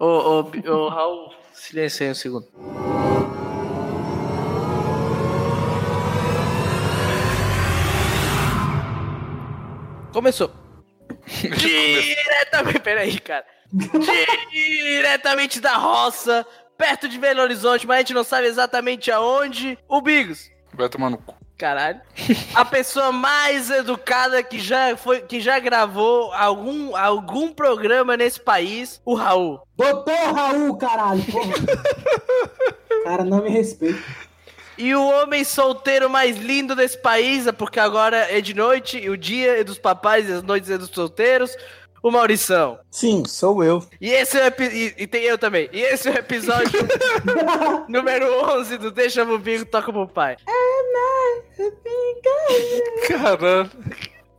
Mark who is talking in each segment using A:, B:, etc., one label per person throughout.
A: Ô, ô, ô Raul, silêncio aí um segundo. Começou. Diretamente, peraí, cara. Diretamente da roça, perto de Belo Horizonte, mas a gente não sabe exatamente aonde. O Bigos.
B: Vai tomar no cu.
A: Caralho. A pessoa mais educada que já foi, que já gravou algum, algum programa nesse país, o Raul.
C: Doutor Raul, caralho, porra. Cara, não me respeita.
A: E o homem solteiro mais lindo desse país, porque agora é de noite, e o dia é dos papais e as noites é dos solteiros, o Maurição.
D: Sim, sou eu.
A: E esse é o epi- e, e tem eu também. E esse é o episódio número 11 do Deixa o Bico Toca pro Pai.
B: Caralho.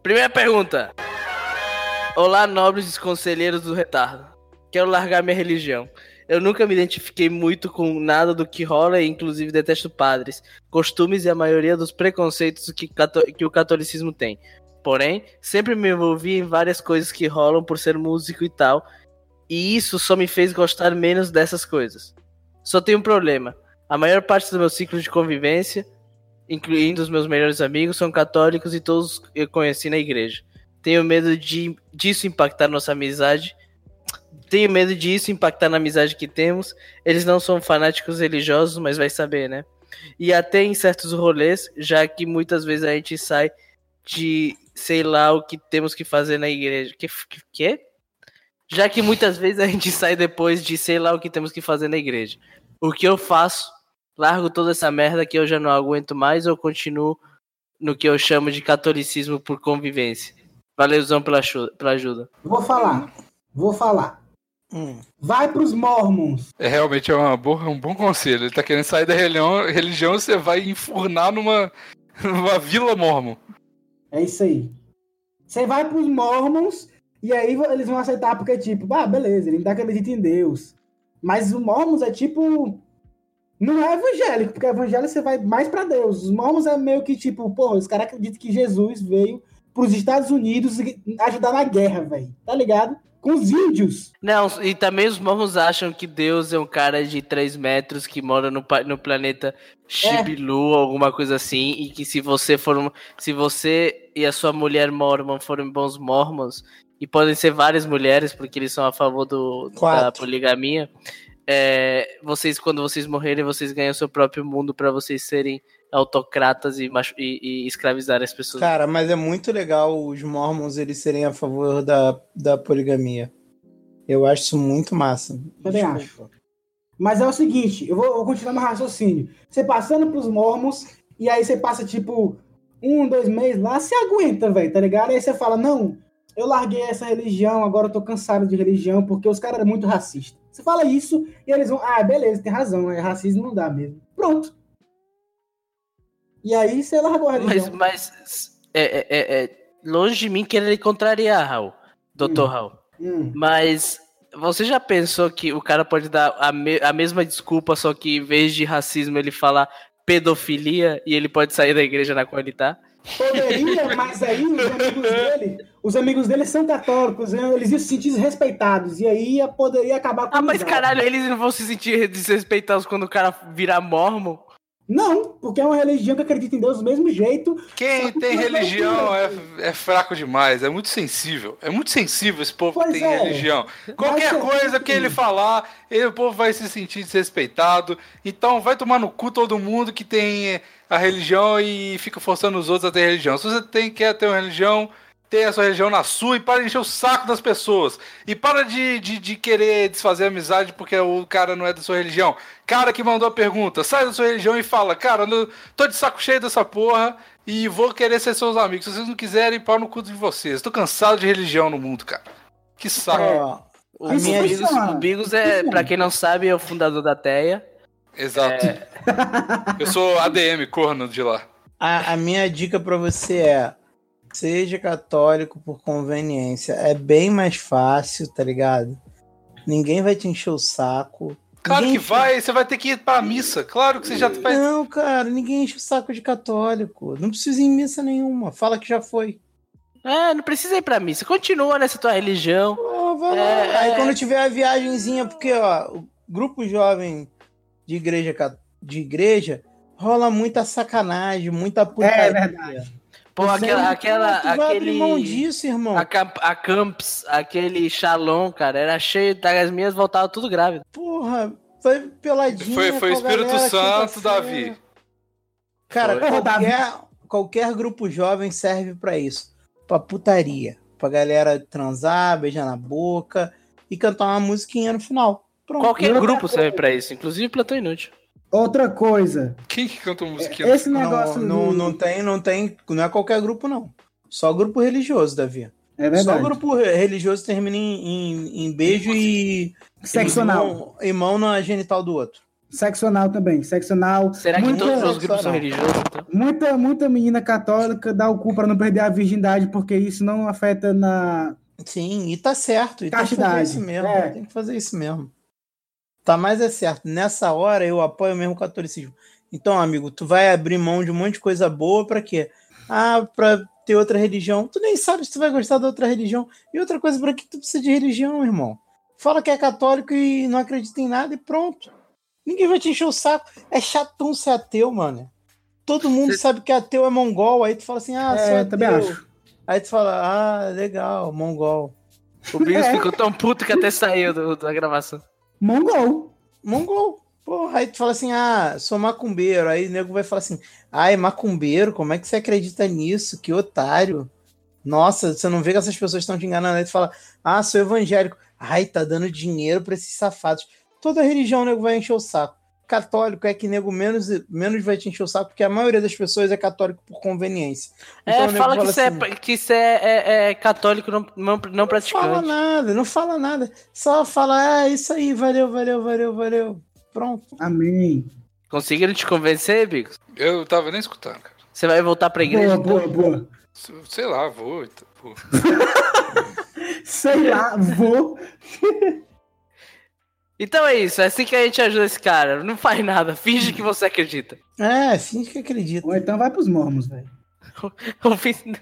A: Primeira pergunta. Olá, nobres conselheiros do retardo. Quero largar minha religião. Eu nunca me identifiquei muito com nada do que rola e inclusive detesto padres, costumes e a maioria dos preconceitos que, que o catolicismo tem. Porém, sempre me envolvi em várias coisas que rolam por ser músico e tal, e isso só me fez gostar menos dessas coisas. Só tem um problema. A maior parte do meu ciclo de convivência, incluindo os meus melhores amigos, são católicos e todos eu conheci na igreja. Tenho medo de disso impactar nossa amizade. Tenho medo disso impactar na amizade que temos. Eles não são fanáticos religiosos, mas vai saber, né? E até em certos rolês, já que muitas vezes a gente sai de sei lá o que temos que fazer na igreja. Que que? que? Já que muitas vezes a gente sai depois de sei lá o que temos que fazer na igreja. O que eu faço? Largo toda essa merda que eu já não aguento mais ou continuo no que eu chamo de catolicismo por convivência? Valeuzão pela ajuda. Pela ajuda.
C: Vou falar. Vou falar.
D: Hum.
C: Vai pros mormons.
B: É realmente é uma boa, um bom conselho. Ele tá querendo sair da religião, religião você vai enfurnar numa, numa vila mormon.
C: É isso aí. Você vai pros mormons e aí eles vão aceitar porque, tipo, ah, beleza, ele ainda acredita em Deus. Mas os mormons é tipo. Não é evangélico, porque evangélico você vai mais pra Deus. Os mormons é meio que tipo, pô, os caras acreditam que Jesus veio pros Estados Unidos ajudar na guerra, velho. Tá ligado? Com os índios.
A: Não, e também os mormons acham que Deus é um cara de 3 metros que mora no, no planeta Shibilu, alguma coisa assim, e que se você for um, se você e a sua mulher mormon forem bons mormons, e podem ser várias mulheres, porque eles são a favor do, da poligamia, é, vocês, quando vocês morrerem, vocês ganham seu próprio mundo pra vocês serem autocratas e, e, e escravizar as pessoas.
D: Cara, mas é muito legal os mormons eles serem a favor da, da poligamia. Eu acho isso muito massa.
C: Também
D: Desculpa.
C: Mas é o seguinte, eu vou, vou continuar meu raciocínio. Você passando pros mormons, e aí você passa, tipo, um, dois meses lá, você aguenta, velho, tá ligado? Aí você fala, não, eu larguei essa religião, agora eu tô cansado de religião, porque os caras eram muito racistas. Você fala isso, e eles vão, ah, beleza, tem razão, é racismo não dá mesmo. Pronto. E aí você largou a
A: Mas,
C: religião.
A: mas é, é- é- é longe de mim querer contrariar, Raul, Dr.
C: Hum.
A: Raul.
C: Hum.
A: Mas você já pensou que o cara pode dar a, me- a mesma desculpa, só que em vez de racismo ele fala pedofilia e ele pode sair da igreja na qual ele tá?
C: Poderia, mas aí os amigos dele, os amigos dele são católicos, né? eles iam se sentir desrespeitados, e aí poderia acabar com
A: Ah, mas caralho, eles não vão se sentir desrespeitados quando o cara virar mormon?
C: Não, porque é uma religião que acredita em Deus do mesmo jeito.
B: Quem tem
C: vai
B: religião é, é fraco demais, é muito sensível. É muito sensível esse povo
C: Pois
B: que tem
C: é.
B: religião. Qualquer
C: ser
B: coisa que ele falar, ele, o povo vai se sentir desrespeitado. Então vai tomar no cu todo mundo que tem a religião e fica forçando os outros a ter religião. Se você tem, quer ter uma religião, tenha a sua religião na sua e para de encher o saco das pessoas. E para de, de, de querer desfazer a amizade porque o cara não é da sua religião. Cara que mandou a pergunta, sai da sua religião e fala, cara, eu tô de saco cheio dessa porra e vou querer ser seus amigos. Se vocês não quiserem, pau no cu de vocês. Tô cansado de religião no mundo, cara. Que saco.
D: Ó,
A: O Bigos, é, pra quem não sabe, é o fundador da TEA.
B: Exato. Eu sou ADM, corno de lá.
D: A, a minha dica pra você é: seja católico por conveniência. É bem mais fácil, tá ligado? Ninguém vai te encher o saco.
B: Claro
D: Ninguém
B: que vai, você vai ter que ir pra missa. Claro que você já vai.
D: Não, cara, ninguém enche o saco de católico. Não precisa ir em missa nenhuma. Fala que já foi.
A: É, não precisa ir pra missa. Continua nessa tua religião.
D: Lá.
A: É,
D: Aí
A: é.
D: quando tiver a viagenzinha, porque ó, o grupo jovem de igreja de igreja rola muita sacanagem, muita putaria.
C: É verdade.
A: Pô,
D: Você
A: aquela,
D: não-
A: aquela,
D: abrir mão
A: aquele.
D: disso, irmão.
A: A, a Camps, aquele Shalom, cara, era cheio, as minhas voltavam tudo grávido.
D: Porra, foi peladinha.
B: Foi, foi o Espírito
D: galera,
B: Santo. Davi.
D: Cara,
B: Foi.
D: qualquer, qualquer grupo jovem serve pra isso. Pra putaria. Pra galera transar, beijar na boca e cantar uma musiquinha no final. Pronto.
A: Qualquer
C: outra
A: grupo
C: coisa-
A: serve pra isso, inclusive Platão Inútil.
C: Outra coisa.
B: Quem que canta musiquinha?
C: Esse negócio.
D: Não, não,
C: do-
D: não tem, não tem. Não é qualquer grupo, não. Só grupo religioso, Davi.
C: É
D: Só
C: verdade.
D: grupo re- religioso termina em, em, em beijo e.
C: Seccional.
D: E mão, e mão na genital do outro.
C: Seccional também. Seccional.
A: Será que
C: muita,
A: todos os grupos
D: só
A: são religiosos? Então?
C: muita, muita menina católica dá o cu pra não perder a virgindade, porque isso não afeta na.
D: Sim, e tá certo. E tem que fazer
C: Castidade.
D: isso mesmo.
C: É.
D: Tem que fazer isso mesmo. Tá mais é certo. Nessa hora eu apoio mesmo o catolicismo. Então, amigo, tu vai abrir mão de um monte de coisa boa pra quê? Ah, pra ter outra religião. Tu nem sabe se tu vai gostar da outra religião. E outra coisa, pra que tu precisa de religião, irmão? Fala que é católico e não acredita em nada e pronto. Ninguém vai te encher o saco. É chatão ser ateu, mano. Todo mundo
A: Cê-
D: sabe que ateu é mongol. Aí tu fala assim, ah, sou
C: É,
D: ateu.
C: também acho.
D: Aí tu fala, ah, legal, mongol.
A: O Bigos
C: É.
A: ficou tão puto que até saiu do- da gravação.
C: Mongol.
D: Mongol. Porra, aí tu fala assim, ah, sou macumbeiro. Aí o nego vai falar assim, ai, macumbeiro, como é que você acredita nisso? Que otário. Nossa, você não vê que essas pessoas estão te enganando. Aí tu fala, ah, sou evangélico. Ai, tá dando dinheiro pra esses safados. Toda religião o nego vai encher o saco. Católico é que nego menos, menos vai te encher o saco, porque a maioria das pessoas é católico por conveniência.
A: É,
D: Então nego
A: fala que você
D: assim,
A: é, que você é, é- é católico não, não, não
D: Não fala
A: praticante.
D: nada, não fala nada. Só fala, ah, isso aí, valeu, valeu, valeu, valeu. Pronto.
C: Amém.
A: Conseguiram te convencer, Bigos?
B: Eu tava nem escutando, cara.
A: Você vai voltar pra igreja?
C: Boa,
A: então?
C: boa, boa.
B: Sei lá, vou. então, vou.
C: Sei lá, vou.
A: Então é isso, é assim que a gente ajuda esse cara. Não faz nada, finge que você acredita.
D: É, finge que acredita.
C: Ou então vai pros mormos, velho.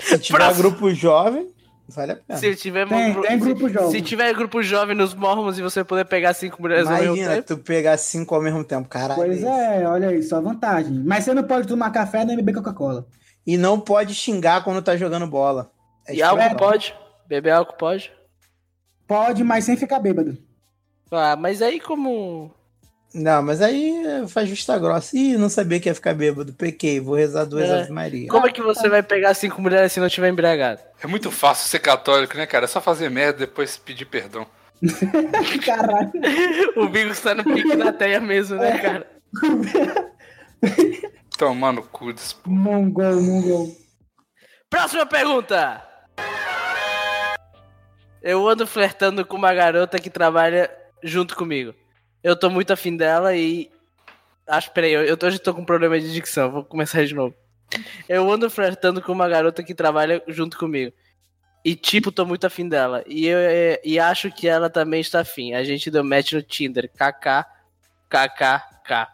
D: Se tiver
A: Próximo.
D: grupo jovem, vale a pena.
A: Se tiver,
C: Tem,
A: gru-
C: tem grupo jovem.
A: Se tiver grupo jovem nos mormons e você puder pegar cinco mulheres ao mesmo
D: Imagina
A: tempo.
D: tu pegar cinco ao mesmo tempo, caralho.
C: Pois é, olha aí, só vantagem. Mas você não pode tomar café nem beber Coca-Cola.
D: E não pode xingar quando tá jogando bola. É
A: E álcool pode? Beber álcool pode?
C: Pode, mas sem ficar bêbado.
A: Ah, mas aí como.
D: Não, mas aí faz vista grossa. Ih, não sabia que ia ficar bêbado. Pequei, vou rezar duas
A: É.
D: Ave Maria.
A: Como é que você vai pegar cinco mulheres se não tiver embriagado?
B: É muito fácil ser católico, né, cara? É só fazer merda e depois pedir perdão.
C: Caralho.
A: O Bigos tá no pique da teia mesmo, né, cara?
B: Tomar no cu desse povo.
C: Mongol, mongol.
A: Próxima pergunta! Eu ando flertando com uma garota que trabalha junto comigo. Eu tô muito afim dela e. Acho, peraí, eu, eu tô- hoje tô com problema de dicção, vou começar de novo. Eu ando flertando com uma garota que trabalha junto comigo. E, tipo, tô muito afim dela. E, eu, é, e acho que ela também está afim. A gente deu match no Tinder. KK, KKK.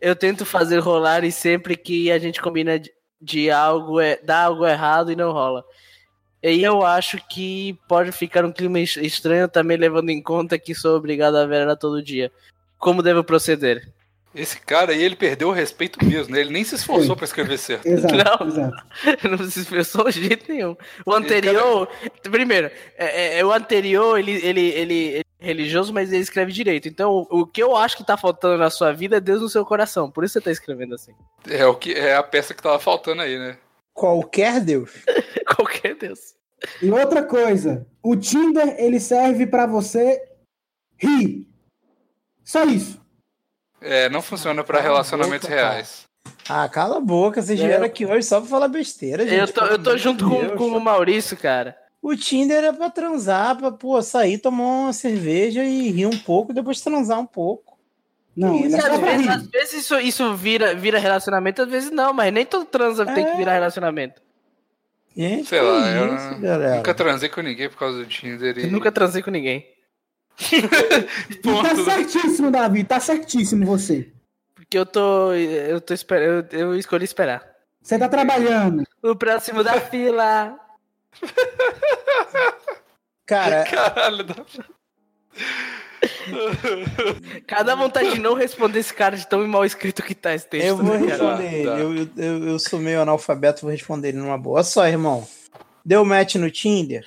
A: Eu tento fazer rolar e sempre que a gente combina de, de algo, é, dá algo errado e não rola. E eu acho que pode ficar um clima es- estranho também, levando em conta que sou obrigado a ver ela todo dia. Como devo proceder?
B: Esse cara aí, ele perdeu o respeito mesmo, né? Ele nem se esforçou pra escrever certo.
C: Exato,
A: Não.
C: exato.
A: não se expressou de jeito nenhum. O anterior, primeiro, é, é, o anterior, ele, ele, ele, ele é religioso, mas ele escreve direito. Então, o, o que eu acho que tá faltando na sua vida é Deus no seu coração. Por isso você tá escrevendo assim.
B: É o que é a peça que tava faltando aí, né?
D: Qualquer Deus.
A: Qualquer Deus.
C: E outra coisa, o Tinder, ele serve pra você rir. Só isso.
B: É, não funciona pra
D: Cala a
B: relacionamentos
D: boca,
B: reais.
D: Ah, cala a boca. Vocês
A: É.
D: vieram aqui hoje só pra falar besteira, gente.
A: Eu tô, eu tô junto com, com o Maurício, cara.
D: O Tinder é pra transar, pra pô, sair, tomar uma cerveja e rir um pouco, depois transar um pouco.
C: Não,
D: Isso,
C: ele é
A: Às vezes, às vezes isso, isso vira, vira relacionamento, às vezes não, mas nem todo transa tem que
D: É.
A: virar relacionamento.
D: Gente,
B: Sei lá, eu
D: isso, galera.
B: nunca transei com ninguém por causa do Tinder.
A: Eu
B: E...
A: nunca transei com ninguém.
C: Tá certíssimo, Davi, tá certíssimo você.
A: Porque eu tô. Eu tô esperando. Eu, eu escolhi esperar.
C: Você tá trabalhando.
A: O próximo da fila.
D: Cara,
B: Caralho, pra-
A: Cada vontade de não responder esse cara de tão mal escrito que tá esse texto.
D: eu vou
A: né,
D: responder ele.
B: Tá.
D: Eu, eu, eu, sou meio analfabeto, vou responder ele numa boa. Olha só, irmão. Deu match no Tinder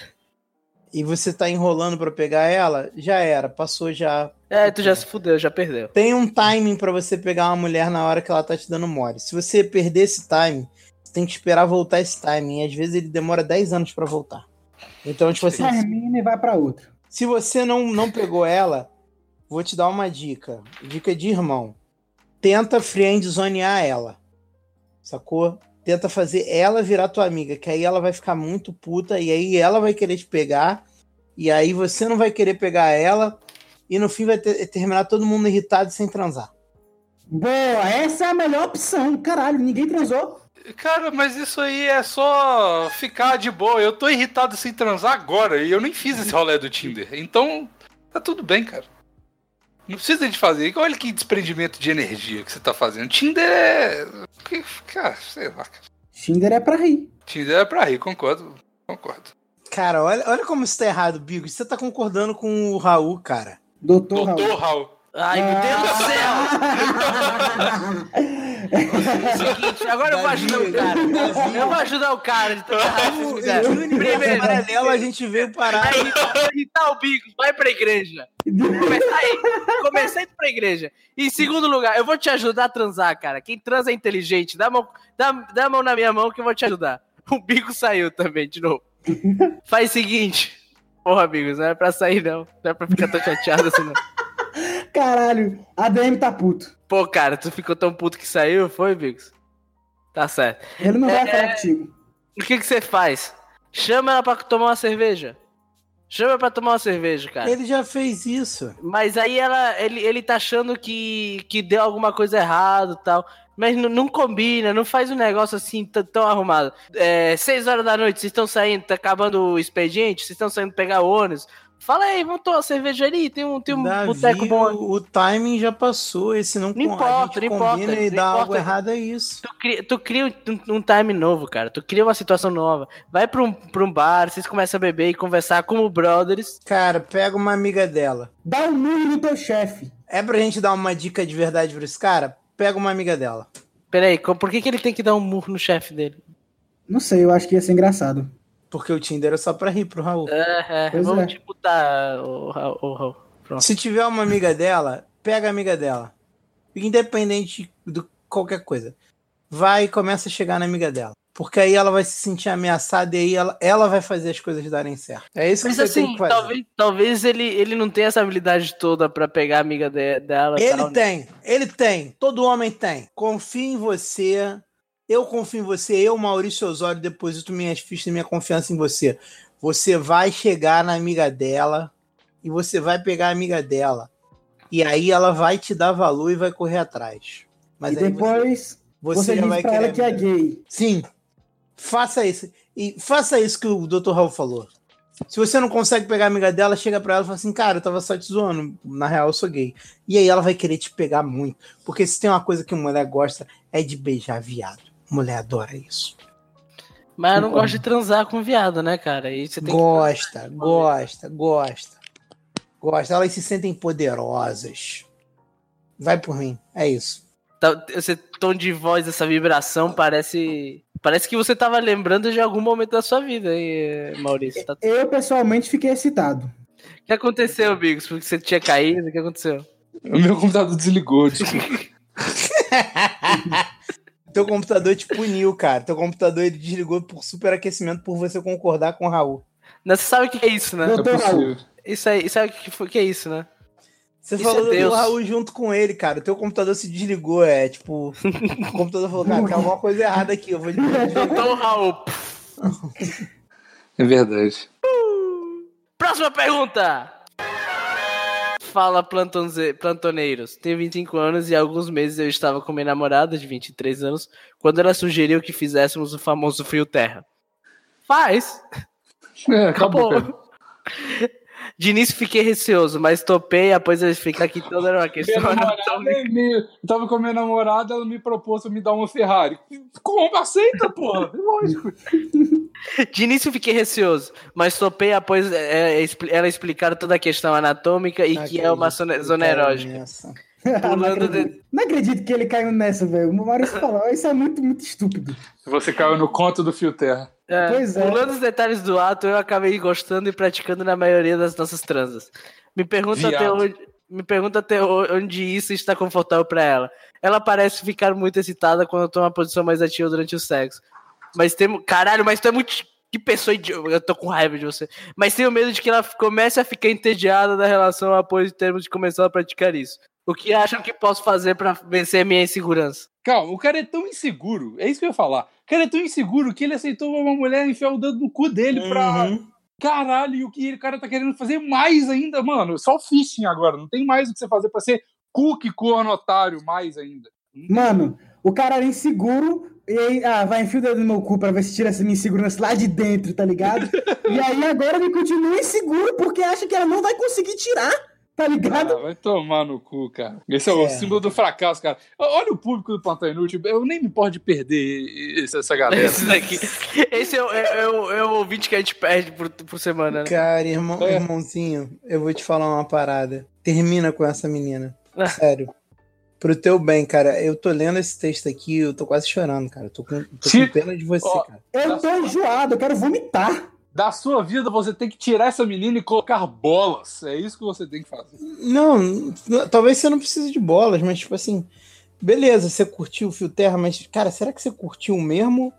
D: e você tá enrolando pra pegar ela, já era, passou já.
A: É, tu já se fudeu, já perdeu.
D: Tem um timing pra você pegar uma mulher na hora que ela tá te dando mole. Se você perder esse timing, você tem que esperar voltar esse timing. E às vezes ele demora 10 anos pra voltar. Então, tipo assim,
C: Termina e vai pra outra.
D: se você não, não pegou ela, vou te dar uma dica. Dica de irmão. Tenta friendzonear ela. Sacou? Tenta fazer ela virar tua amiga, que aí ela vai ficar muito puta e aí ela vai querer te pegar. E aí você não vai querer pegar ela e no fim vai ter- terminar todo mundo irritado e sem transar.
C: Boa, essa é a melhor opção. Caralho, ninguém transou.
B: Cara, mas isso aí é só ficar de boa. Eu tô irritado sem transar agora e eu nem fiz esse rolê do Tinder. Então, tá tudo bem, cara. Não precisa de fazer. Olha que desprendimento de energia que você tá fazendo. Tinder é. Cara, sei lá.
C: Tinder é pra rir.
B: Tinder é pra rir, concordo. Concordo.
D: Cara, olha, olha como isso tá errado, Bigo. Você tá concordando com o Raul, cara.
C: Doutor Raul.
B: Doutor Raul.
A: Ai, meu Deus do céu! Seguinte, agora eu vou ajudar o cara. Eu vou ajudar o cara de.
D: No universo
A: Primeiro,
D: paralelo a gente veio parar.
A: Vai irritar, irritar o Bigos, vai pra igreja. Começar aí. Comecei pra igreja. Em segundo lugar, eu vou te ajudar a transar, cara. Quem transa é inteligente. Dá a mão, dá, dá a mão na minha mão que eu vou te ajudar. O Bigo saiu também, de novo. Faz o seguinte. Porra, Bigos, não é pra sair, não. Não é pra ficar tão chateado assim, não.
C: Caralho, a DM tá puto.
A: Pô, cara, tu ficou tão puto que saiu, foi, Bigos? Tá certo.
C: Ele não vai
A: É.
C: falar contigo.
A: O que que você faz? Chama ela pra tomar uma cerveja. Chama ela pra tomar uma cerveja, cara.
D: Ele já fez isso.
A: Mas aí ela, ele, ele tá achando que, que deu alguma coisa errada e tal. Mas não, não combina, não faz um negócio assim tão, tão arrumado. É, seis horas da noite, vocês estão saindo, tá acabando o expediente, vocês estão saindo pegar o ônibus. Fala aí, vamos tomar uma cerveja ali, tem um, tem um
D: Davi,
A: boteco bom.
D: o, o timing já passou. Esse não,
A: Não importa,
D: a
A: não
D: combina
A: importa,
D: e dá algo
A: importa.
D: errado é isso.
A: Tu cria, tu cria um, um time novo, cara. Tu cria uma situação nova. Vai pra um, pra um bar, vocês começam a beber e conversar como brothers.
D: Cara, pega uma amiga dela.
C: Dá um murro no teu chefe.
D: É pra gente dar uma dica de verdade pra esse cara? Pega uma amiga dela.
A: Peraí, por que, que ele tem que dar um murro no chefe dele?
C: Não sei, eu acho que ia ser engraçado.
D: Porque o Tinder é só pra rir pro Raul.
A: É, é,
C: Pois
A: vamos
C: é.
A: disputar o, Ra- o, Raul. Pronto.
D: Se tiver uma amiga dela, pega a amiga dela. Independente de qualquer coisa. Vai e começa a chegar na amiga dela. Porque aí ela vai se sentir ameaçada e aí ela, ela vai fazer as coisas darem certo. É isso que
A: Mas
D: você tem
A: assim,
D: que fazer.
A: talvez, talvez ele, ele não tenha essa habilidade toda pra pegar a amiga de- dela.
D: Ele
A: tal, né?
D: tem, ele tem. Todo homem tem. Confio em você. Eu confio em você. Eu, Maurício Osório, deposito minhas fichas e minha confiança em você. Você vai chegar na amiga dela e você vai pegar a amiga dela. E aí ela vai te dar valor e vai correr atrás. Mas
C: e
D: aí você,
C: depois
D: você,
C: você,
D: já
C: diz
D: vai
C: pra
D: querer.
C: ela que é gay.
D: Sim. Faça isso. E faça isso que o Dr. Raul falou. Se você não consegue pegar a amiga dela, chega pra ela e fala assim: Cara, eu tava só te zoando. Na real, eu sou gay. E aí ela vai querer te pegar muito. Porque se tem uma coisa que mulher gosta, é de beijar viado. Mulher adora isso.
A: Mas eu não gosto de transar com viado, né, cara? E você tem que-
D: Gosta, gosta, gosta. Gosta. Elas se sentem poderosas. Vai por mim. É isso.
A: Tá- Esse tom de voz, essa vibração, parece. Parece que você tava lembrando de algum momento da sua vida, hein, Maurício? Tá-
C: Eu, pessoalmente, fiquei excitado.
A: O que aconteceu, Bigos? Porque você tinha caído? O que aconteceu?
B: O meu computador desligou, desculpa.
D: Teu computador te puniu, cara. Teu computador ele desligou por superaquecimento por você concordar com o Raul.
A: Não, Você sabe o que é isso, né?
B: Não é
C: Raul.
A: Isso aí, sabe o que, que é isso, né?
D: Você
A: Isso
D: falou
A: é
D: do. Raul junto com ele, cara. O teu computador se desligou, é tipo. o computador falou, cara, tem alguma coisa errada aqui. Eu vou desligar.
A: Então, Raul.
B: É verdade.
A: Próxima pergunta! Fala, plantonze- plantoneiros. Tenho 25 anos e há alguns meses eu estava com minha namorada de 23 anos quando ela sugeriu que fizéssemos o famoso frio terra. Faz!
B: É, acabou.
A: Acabou. De início fiquei receoso, mas topei após eu explicar que toda era uma
B: Minha
A: questão
B: namorada,
A: anatômica.
B: me- eu tava com a minha namorada, ela me propôs me dar uma Ferrari. Como? Aceita, porra. Lógico.
A: De início fiquei receoso, mas topei após é, é, expli- ela explicar toda a questão anatômica e que é uma zona, zona erótica.
C: Não, acredito. não acredito que ele caiu nessa, velho. O Maurício falou, isso é muito, muito estúpido.
B: Você caiu no conto do Fio Terra.
A: É,
C: Pois é.
A: Pulando os detalhes do ato, eu acabei gostando e praticando na maioria das nossas transas. Me pergunta, até
B: Viado.
A: onde, me pergunta até onde isso está confortável pra ela. Ela parece ficar muito excitada quando eu tomo uma posição mais ativa durante o sexo. Mas tem. Caralho, mas tu é muito. Que pessoa idiota. Eu tô com raiva de você. Mas tenho medo de que ela comece a ficar entediada da relação após termos de começar a praticar isso. O que acham que posso fazer pra vencer a minha insegurança?
B: Calma, o cara é tão inseguro. É isso que eu ia falar. O cara é tão inseguro que ele aceitou uma mulher enfiar o dedo no cu dele pra.
D: Uhum.
B: Caralho, e o que o cara tá querendo fazer mais ainda, mano. Só o fishing agora. Não tem mais o que você fazer pra ser cookie corno otário mais ainda.
C: Mano, o cara era inseguro e aí, ah, vai enfiar o dedo no meu cu pra ver se tira essa minha insegurança lá de dentro, tá ligado? e aí agora ele continua inseguro porque acha que ela não vai conseguir tirar, tá ligado?
B: Ah, vai tomar no cu, cara. Esse é, o
D: É.
B: símbolo do fracasso, cara. Olha o público do Plantão Inútil. Eu nem me importo de perder essa galera.
A: Esse daqui. Esse é, o- é, é o- é o ouvinte que a gente perde por, por semana, né?
D: Cara, irmão,
B: É.
D: irmãozinho, eu vou te falar uma parada. Termina com essa menina.
A: Ah.
D: Sério. Pro teu bem, cara. Eu tô lendo esse texto aqui, eu tô quase chorando, cara. Eu tô com, tô com pena de você,
B: Ó,
D: cara.
C: Eu tô enjoado, eu quero vomitar.
B: Da sua vida, você tem que tirar essa menina e colocar bolas. É isso que você tem que fazer.
D: Não, talvez você não precise de bolas, mas tipo assim, beleza, você curtiu o Fio Terra, mas, cara, será que você curtiu mesmo?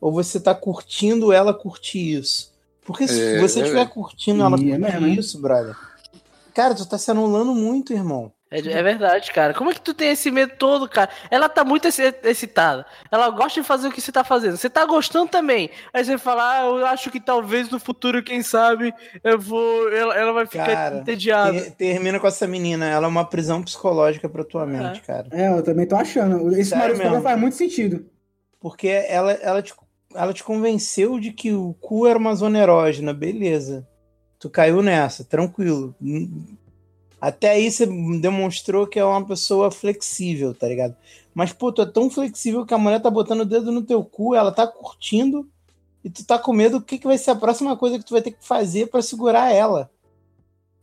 D: Ou você tá curtindo ela curtir isso? Porque se
B: É,
D: você
B: é,
D: estiver
B: é.
D: curtindo ela
C: é
D: curtir
C: mesmo, hein?
D: isso, brother. Cara, tu tá se anulando muito, irmão.
A: É, é verdade, cara. Como é que tu tem esse medo todo, cara? Ela tá muito exci- excitada. Ela gosta de fazer o que você tá fazendo. Você tá gostando também. Aí você fala, ah, eu acho que talvez no futuro, quem sabe, eu vou. Ela, ela vai ficar
D: Cara,
A: entediada.
D: Ter- termina com essa menina, ela é uma prisão psicológica pra tua mente, cara.
C: É, eu também tô achando. Esse
D: Sério mesmo?
C: faz muito sentido.
D: Porque ela, ela, te, ela te convenceu de que o cu era uma zona erógena, beleza. Tu caiu nessa, tranquilo. Até aí você demonstrou que é uma pessoa flexível, tá ligado? Mas, pô, tu é tão flexível que a mulher tá botando o dedo no teu cu, ela tá curtindo, e tu tá com medo, o que, que vai ser a próxima coisa que tu vai ter que fazer pra segurar ela?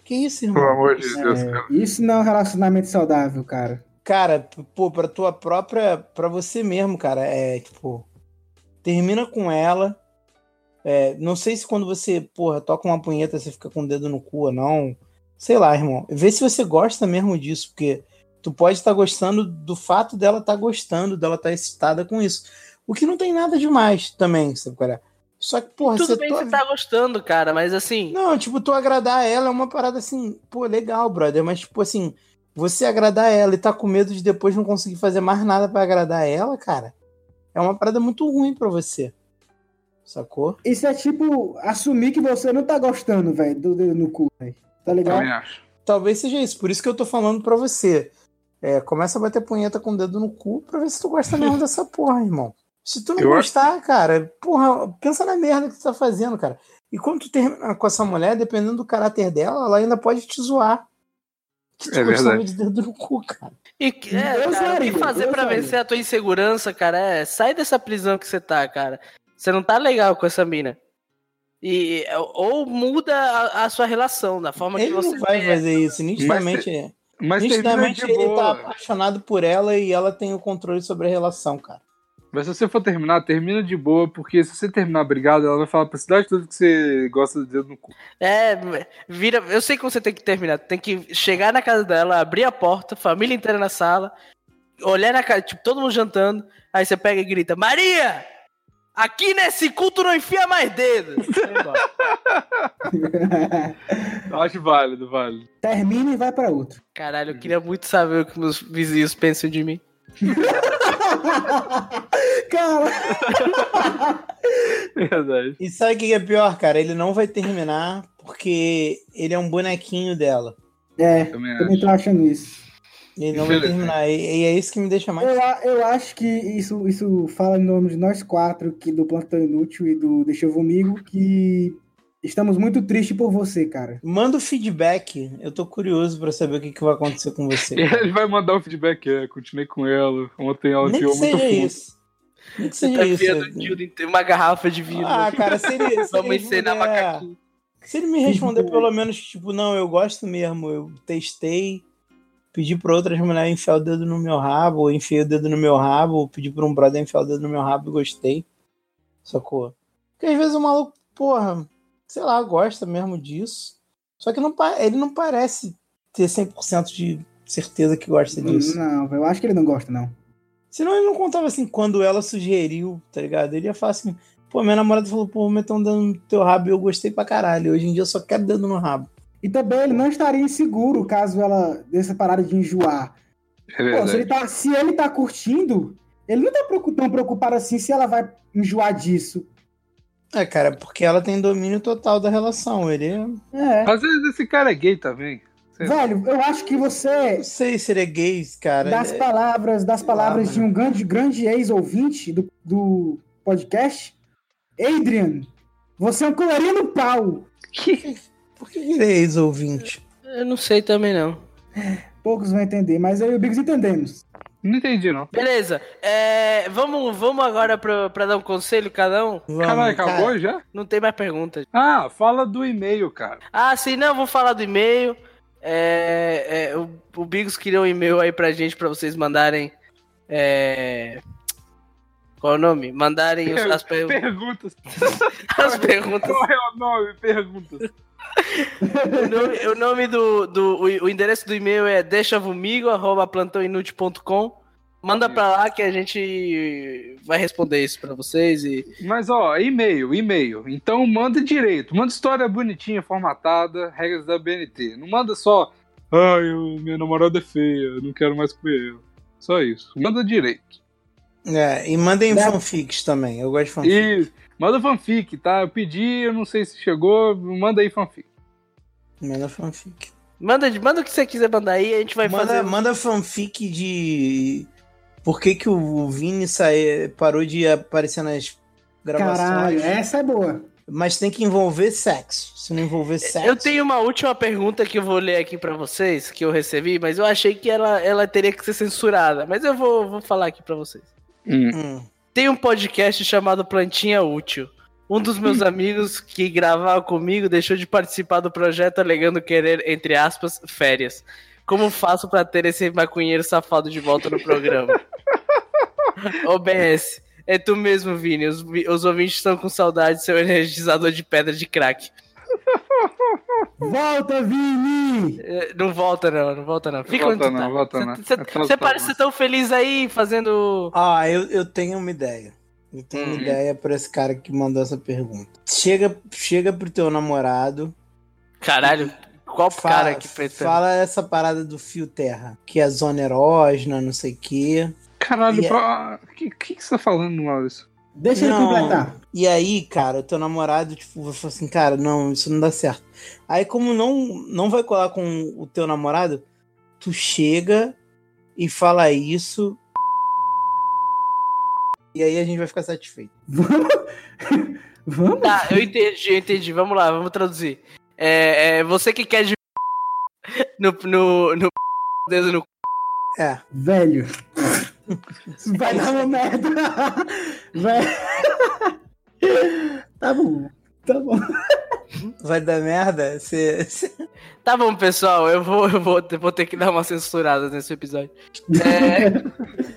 D: Que isso, irmão?
B: amor de
C: É, isso não é um relacionamento saudável, cara.
D: Cara, pô, pra tua própria. pra você mesmo, cara, é tipo. Termina com ela. É, não sei se quando você, porra, toca uma punheta você fica com o dedo no cu ou não. Sei lá, irmão. Vê se você gosta mesmo disso, porque tu pode estar gostando do fato dela estar gostando, dela estar excitada com isso. O que não tem nada demais também, sabe qual é? Só que, porra,
A: Tudo
D: você
A: bem
D: to-
A: que você tá gostando, cara, mas assim.
D: não, tipo, tu agradar ela é uma parada assim, pô, legal, brother. Mas, tipo assim, você agradar ela e tá com medo de depois não conseguir fazer mais nada pra agradar ela, cara, é uma parada muito ruim pra você. Sacou?
C: Isso é tipo assumir que você não tá gostando, velho, do dedo no cu, velho. Tá ligado?
B: Também acho.
D: Talvez seja isso. Por isso que eu tô falando pra você. É, começa a bater punheta com o dedo no cu pra ver se tu gosta mesmo dessa porra, irmão. Se tu não
B: Eu acho-
D: gostar, cara, porra, pensa na merda que tu tá fazendo, cara. E quando tu termina com essa mulher, dependendo do caráter dela, ela ainda pode te zoar. Que tu
B: É verdade.
D: de dedo no cu, cara.
A: E, que- é,
C: Eu
A: cara, o que fazer
C: faria.
A: vencer a tua insegurança, cara, é sai dessa prisão que você tá, cara. Você não tá legal com essa mina. E, ou muda a, a sua relação, da forma
D: Ele
A: que você
D: não vai
A: vê.
D: fazer isso. Nitidamente, é.
B: Mas termina
D: nitidamente ele tá
B: boa.
D: apaixonado por ela e ela tem o controle sobre a relação, cara.
B: Mas se você for terminar, termina de boa, porque se você terminar brigado, ela vai falar pra cidade toda que você gosta de dedo no cu.
A: É, vira. Eu sei como você tem que terminar. Tem que chegar na casa dela, abrir a porta, família inteira na sala, olhar na cara, tipo, todo mundo jantando. Aí você pega e grita: Maria! Aqui nesse culto não enfia mais dedo!
B: Acho válido, válido.
C: Termina e vai pra outro.
A: Caralho, eu queria muito saber o que meus vizinhos pensam de mim.
C: Cara,
B: Verdade.
D: E sabe o que é pior, cara? Ele não vai terminar porque ele é um bonequinho dela.
C: é,
B: Também
C: também
B: acho.
C: tô achando isso.
D: Ele não vai terminar. E, e é isso que me deixa mais.
C: Eu, eu acho que isso, isso fala em nome de nós quatro, que do Plantão Inútil e do Deixa Eu Vomigo, que Estamos muito tristes por você, cara.
D: Manda o feedback. Eu tô curioso pra saber o que, que vai acontecer com você.
B: Ele vai mandar o feedback, é, continuei com ela. Ontem ela
D: Nem
B: enfiou
D: que
B: muito
D: isso. Nem que
A: Você
D: seja
A: tá
D: isso.
A: enfiando o Dildo inteiro, uma garrafa de vinho.
D: Ah, cara, se ele, se
A: Vamos
D: responder-
A: macaquinho.
D: Se ele me responder pelo menos, tipo, não, eu gosto mesmo, eu testei, pedi pra outras mulheres enfiar o dedo no meu rabo, ou enfiei o dedo no meu rabo, ou pedi pra um brother enfiar o dedo no meu rabo e gostei. Sacou? Porque às vezes o maluco, porra, sei lá, gosta mesmo disso. Só que não, ele não parece ter 100% de certeza que gosta disso.
C: Não, eu acho que ele não gosta, não.
D: Senão ele não contava assim, quando ela sugeriu, tá ligado? Ele ia falar assim, pô, minha namorada falou, pô, vou meter um dedo no teu rabo e eu gostei pra caralho. Hoje em dia eu só quero dedo no rabo.
C: E também ele não estaria inseguro caso ela desse parada de enjoar.
B: É
C: Pô, se ele, tá, se ele tá curtindo, ele não tá tão preocupado assim se ela vai enjoar disso.
D: É, cara, porque ela tem domínio total da relação. Ele é...
C: É.
B: Às vezes esse cara é gay também. Sei.
C: Velho, eu acho que você,
D: Não sei se ele é gay, cara.
C: das
D: É-
C: palavras, das palavras
D: lá,
C: de um grande, grande ex-ouvinte do, do podcast, Adrian, você é um colorinho no pau.
D: Por que ele é ex-ouvinte?
A: Eu não sei também, não.
C: Poucos vão entender, mas eu e o Biggs entendemos.
B: Não entendi, não.
A: Beleza. É, vamos, vamos agora pra, pra dar um conselho cada um?
D: Vamos,
B: Caralho, acabou
D: cara.
B: já?
A: Não tem mais perguntas.
B: Ah, fala do e-mail, cara.
A: Ah, sim, não, vou falar do e-mail. É, é, o, o Bigos criou um e-mail aí pra gente, pra vocês mandarem. Qual é o nome? Mandarem os- as, per-
B: Perguntas.
A: as perguntas.
B: Qual é o nome? Perguntas.
A: O nome, o nome do, do o, o endereço do e-mail é deixavomigo@plantãoinútil.com. Manda pra lá que a gente vai responder isso pra vocês e
B: Mas, ó, e-mail, e-mail. Então manda direito. Manda história bonitinha, formatada, regras da BNT. Não manda só, ai, minha namorada é feia, não quero mais comer ela. Só isso. Manda direito.
D: É, e mandem
C: Né?
D: fanfics também. Eu gosto de fanfic.
B: E manda fanfic, tá? Eu pedi, eu não sei se chegou, manda aí fanfic.
D: Manda fanfic.
A: manda, manda o que você quiser mandar aí, a gente vai
D: Manda,
A: fazer.
D: manda fanfic de. Por que, que o Vini sai... parou de aparecer nas gravações?
C: Caralho, essa é boa.
D: Mas tem que envolver sexo. Se não envolver sexo.
A: Eu tenho uma última pergunta que eu vou ler aqui pra vocês, que eu recebi, mas eu achei que ela, ela teria que ser censurada. Mas eu vou, vou falar aqui pra vocês.
D: Hum.
A: Tem um podcast chamado Plantinha Útil. Um dos meus amigos que gravava comigo deixou de participar do projeto alegando querer, entre aspas, férias. Como faço pra ter esse maconheiro safado de volta no programa? OBS. É tu mesmo, Vini. Os, os ouvintes estão com saudade do seu energizador de pedra de crack.
C: Volta, Vini!
A: É, Não volta, não, não volta, não. Fica
B: Volta
A: onde
B: não,
A: tá.
B: volta
A: Cê-
B: não.
A: cê-
B: É transpar
A: Você parece
B: mais.
A: tão feliz aí fazendo.
D: Ah, eu, eu tenho uma ideia. Eu tenho uma
B: Hum.
D: ideia pra esse cara que mandou essa pergunta. Chega, chega pro teu namorado.
A: Caralho, qual
D: Fala,
A: cara que fez
D: fala essa parada do fio terra, que é zona erógena, não sei o quê.
B: Caralho,
D: E é-
B: que, que que você tá falando, Maurício?
C: Deixa ele
D: Não.
C: completar.
D: E aí, cara, o teu namorado, tipo, vai falar assim, cara, não, isso não dá certo. Aí, como não, não vai colar com o teu namorado, tu chega e fala isso. E aí a gente vai ficar satisfeito.
C: Vamos? Vamos?
A: Tá, eu entendi, eu entendi. Vamos lá, vamos traduzir. É, é, você que quer de no, no, no dedo no
D: É.
C: Velho. Vai dar uma merda. Velho. Tá bom. Tá bom.
D: Vai dar merda? Você.
A: Tá bom, pessoal, eu vou, eu vou, eu vou ter que dar uma censurada nesse episódio. É,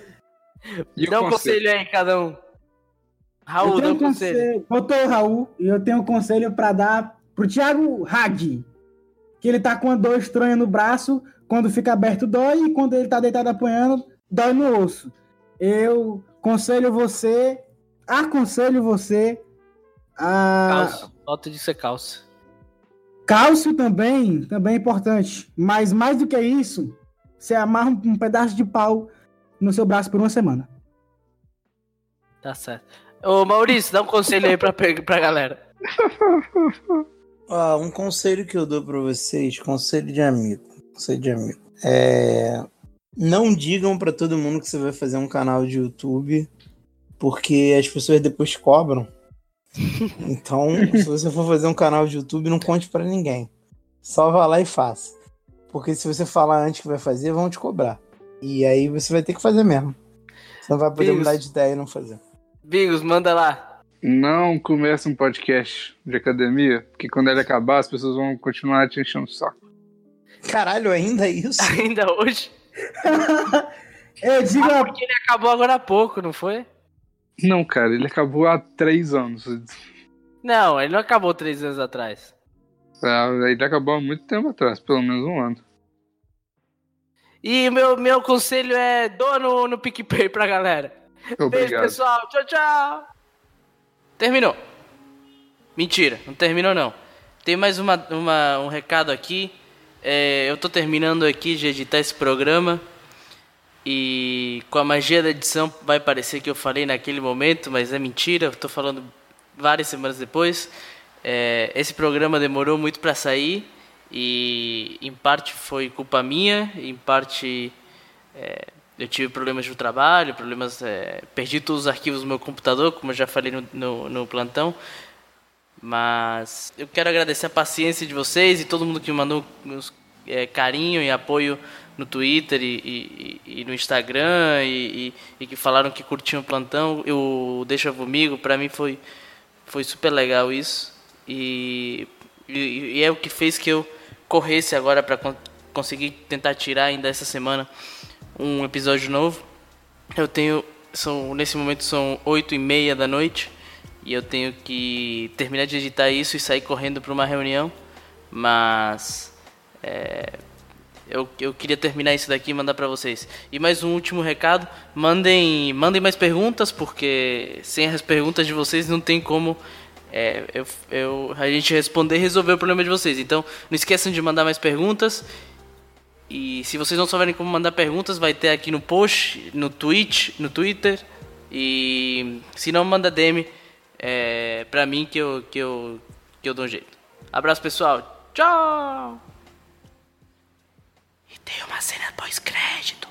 B: E
A: dá um
B: conselho?
A: conselho aí, cada um. Raul, dá um conselho.
C: Botou o Raul e eu tenho um conselho pra dar pro Thiago Hag. Que ele tá com uma dor estranha no braço, quando fica aberto dói, e quando ele tá deitado apanhando, dói no osso. Eu conselho você, aconselho você a.
A: Calça. Falta de ser calça.
C: Cálcio também, também é importante. Mas mais do que isso, você amarra um, um pedaço de pau no seu braço por uma semana.
A: Tá certo. Ô, Maurício, dá um conselho aí pra, pra galera.
D: Ó, um conselho que eu dou pra vocês, conselho de amigo. Conselho de amigo. É. Não digam pra todo mundo que você vai fazer um canal de YouTube, porque as pessoas depois cobram. Então, se você for fazer um canal de YouTube, não conte pra ninguém. Só vá lá e faça. Porque se você falar antes que vai fazer, vão te cobrar. E aí você vai ter que fazer mesmo. Você não vai poder
A: Bigos.
D: mudar de ideia e não fazer.
A: Bigos, manda lá.
B: Não começa um podcast de academia, porque quando ele acabar, as pessoas vão continuar te enchendo o saco.
D: Caralho, ainda é isso?
A: Ainda hoje.
C: Eu digo,
A: Ah, porque ele acabou agora há pouco, não foi?
B: Não, cara, ele acabou há três anos.
A: Não, ele não acabou três anos atrás.
B: Ah, Ele acabou há muito tempo atrás, pelo menos um ano.
A: E meu, meu conselho é doa no, PicPay pra galera. Beijo,
B: Obrigado.
A: pessoal. Tchau, tchau. Terminou. Mentira, não terminou não. Tem mais uma, uma- um recado aqui. É, eu tô terminando aqui de editar esse programa. E com a magia da edição vai parecer que eu falei naquele momento, mas é mentira. Tô falando várias semanas depois. É, esse programa demorou muito para sair. E em parte foi culpa minha, em parte é, eu tive problemas de trabalho, problemas. é, perdi todos os arquivos do meu computador, como eu já falei no, no, no plantão. Mas eu quero agradecer a paciência de vocês e todo mundo que me mandou os, é, carinho e apoio no Twitter e, e- e- no Instagram e, e- que falaram que curtiam o plantão. Eu deixa comigo, para mim foi, foi super legal isso. E, é o que fez que eu corresse agora para conseguir tentar tirar ainda essa semana um episódio novo. Eu tenho. São, nesse momento são oito e meia da noite. E eu tenho que terminar de editar isso e sair correndo para uma reunião. Mas. é, eu, eu queria terminar isso daqui e mandar para vocês. E mais um último recado: mandem, mandem mais perguntas, porque sem as perguntas de vocês não tem como é, eu, eu- a gente responder e resolver o problema de vocês. Então, não esqueçam de mandar mais perguntas. E se vocês não souberem como mandar perguntas, vai ter aqui no post, no Twitch, no Twitter. E se não, manda DM é, pra mim que eu, que, eu, que eu dou um jeito. Abraço, pessoal. Tchau! E tem uma cena pós-crédito.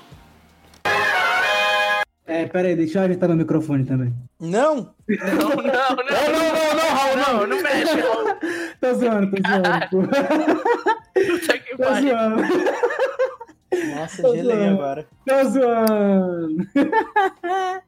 C: é, pera aí, deixa eu ajeitar meu microfone também.
D: Não!
A: Não, não, não, não, não, não, Raul, não, não mexe, Raul.
C: Tô zoando, tô zoando, pô.
A: Puta que
C: Tô
A: pariu.
C: zoando,
D: Nossa,
C: Tô
D: gelei
C: zoando.
D: agora.
C: tô zoando.